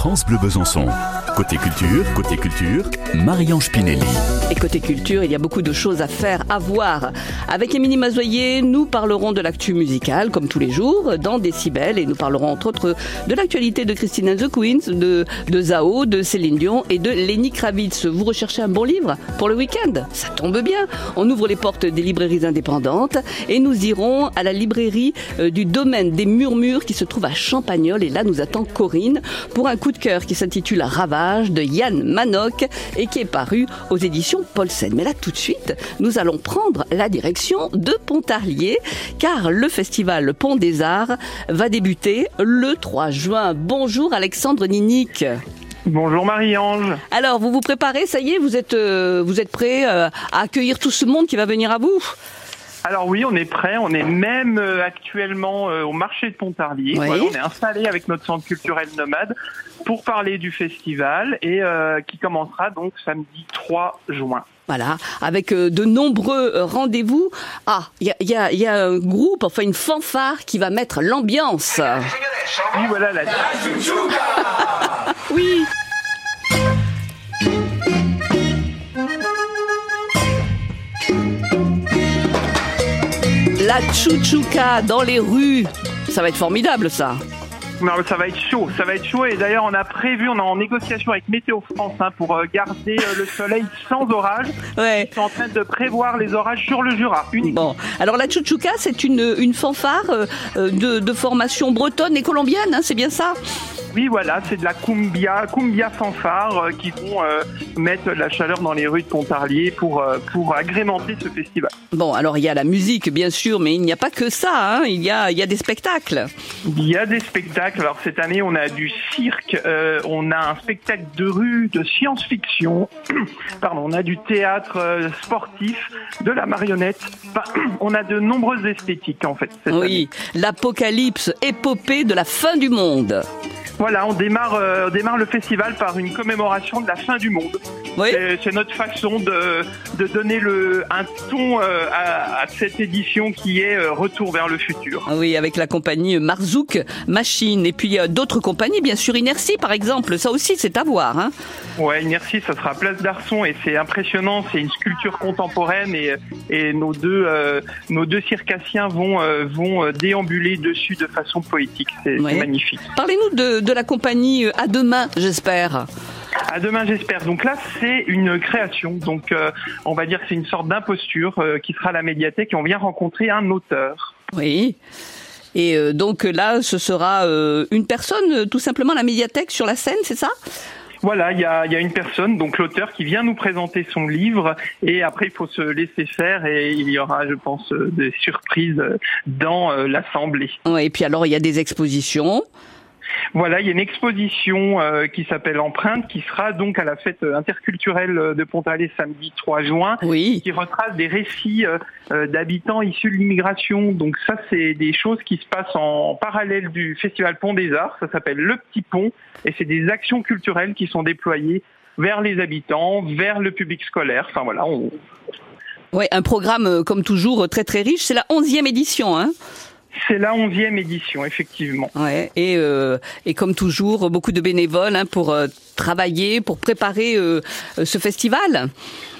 France Bleu Besançon. Côté culture, côté culture, Marion Spinelli. Et côté culture, il y a beaucoup de choses à faire, à voir. Avec Émilie Mazoyer, nous parlerons de l'actu musicale, comme tous les jours, dans Décibel, et nous parlerons entre autres de l'actualité de Christine and the Queens, de, de Zao, de Céline Dion et de Lenny Kravitz. Vous recherchez un bon livre pour le week-end? Ça tombe bien. On ouvre les portes des librairies indépendantes et nous irons à la librairie euh, du domaine des murmures qui se trouve à Champagnol. Et là, nous attend Corinne pour un coup de cœur qui s'intitule Ravage de Yann Manoc et qui est paru aux éditions Paulsen. Mais là, tout de suite, nous allons prendre la direction de Pontarlier car le festival Pont des Arts va débuter le 3 juin. Bonjour Alexandre Ninic. Bonjour Marie-Ange. Alors, vous vous préparez, ça y est, vous êtes, euh, vous êtes prêt euh, à accueillir tout ce monde qui va venir à vous? Alors oui, on est prêt. On est même euh, actuellement euh, au marché de Pontarlier. Oui. Voilà, on est installé avec notre centre culturel nomade pour parler du festival et euh, qui commencera donc samedi 3 juin. Voilà, avec euh, de nombreux rendez-vous. Ah, il y a, il y, a, il y a un groupe, enfin une fanfare qui va mettre l'ambiance. Oui, voilà la Oui. La chouchouka dans les rues. Ça va être formidable, ça. Non, mais ça va être chaud, ça va être chaud et d'ailleurs on a prévu, on est en négociation avec Météo France hein, pour euh, garder euh, le soleil sans orage. Ouais. Ils sont en train de prévoir les orages sur le Jura uniquement. Bon, alors la chouchouka, c'est une, une fanfare euh, de, de formation bretonne et colombienne, hein, c'est bien ça? Oui, voilà, c'est de la cumbia, cumbia fanfare euh, qui vont euh, mettre la chaleur dans les rues de Pontarlier pour euh, pour agrémenter ce festival. Bon, alors il y a la musique, bien sûr, mais il n'y a pas que ça, hein, il, y a, il y a des spectacles. Il y a des spectacles. Alors cette année, on a du cirque, on a un spectacle de rue, de science-fiction. Pardon, on a du théâtre sportif, de la marionnette. On a de nombreuses esthétiques en fait. cette. Oui, l'apocalypse épopée de la fin du monde. Voilà, on démarre, euh, on démarre le festival par une commémoration de la fin du monde. Oui. C'est- notre façon de, de donner le, un ton euh, à, à cette édition qui est euh, Retour vers le futur. Oui, avec la compagnie Marzouk Machine. Et puis il y a d'autres compagnies, bien sûr, Inertie par exemple. Ça aussi, c'est à voir. Hein. Ouais, Inertie, ça sera Place d'Arson et c'est impressionnant. C'est une sculpture contemporaine et, et nos deux euh, nos deux circassiens vont euh, vont euh, déambuler dessus de façon poétique. C'est c'est Ouais. magnifique. Parlez-nous de, de la compagnie euh, À demain, j'espère. À demain, j'espère. Donc là, c'est une création. Donc, euh, on va dire que c'est une sorte d'imposture euh, qui sera à la médiathèque et on vient rencontrer un auteur. Oui. Et euh, donc là, ce sera une personne, tout simplement, à la médiathèque sur la scène, c'est ça? Voilà, il y a, il y a une personne, donc l'auteur, qui vient nous présenter son livre et après, il faut se laisser faire et il y aura, je pense, des surprises dans l'assemblée. Ouais, Et puis alors, il y a des expositions. Voilà, il y a une exposition euh, qui s'appelle Empreinte qui sera donc à la fête interculturelle euh, de Pontarlier samedi 3 juin. Oui. qui retrace des récits euh, euh, d'habitants issus de l'immigration. Donc ça, c'est des choses qui se passent en parallèle du Festival Pont des Arts. Ça s'appelle Le Petit Pont et c'est des actions culturelles qui sont déployées vers les habitants, vers le public scolaire. Enfin voilà, on... Ouais, un programme, euh, comme toujours, très très riche. C'est la onzième édition, hein c'est la onzième édition, effectivement. Ouais. Et, euh, et comme toujours, beaucoup de bénévoles hein, pour euh, travailler, pour préparer euh, ce festival.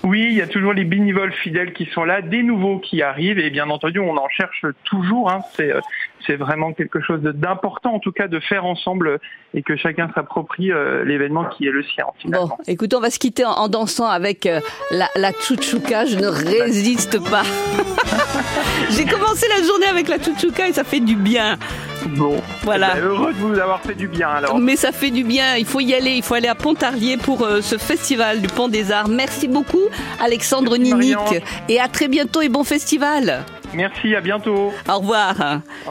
Oui, il y a toujours les bénévoles fidèles qui sont là, des nouveaux qui arrivent et bien entendu, on en cherche toujours. Hein. C'est c'est vraiment quelque chose d'important, en tout cas, de faire ensemble et que chacun s'approprie l'événement qui est le sien. Bon, écoutez, on va se quitter en, en dansant avec la, la chouchouka. Je ne résiste pas. J'ai commencé la journée avec la et ça fait du bien. Bon, Voilà. Eh ben, heureux de vous avoir fait du bien alors. Mais ça fait du bien. Il faut y aller. Il faut aller à Pontarlier pour euh, ce festival du Pont des Arts. Merci beaucoup, Alexandre Merci, Ninic. Marianne. Et à très bientôt et bon festival. Merci, à bientôt. Au revoir.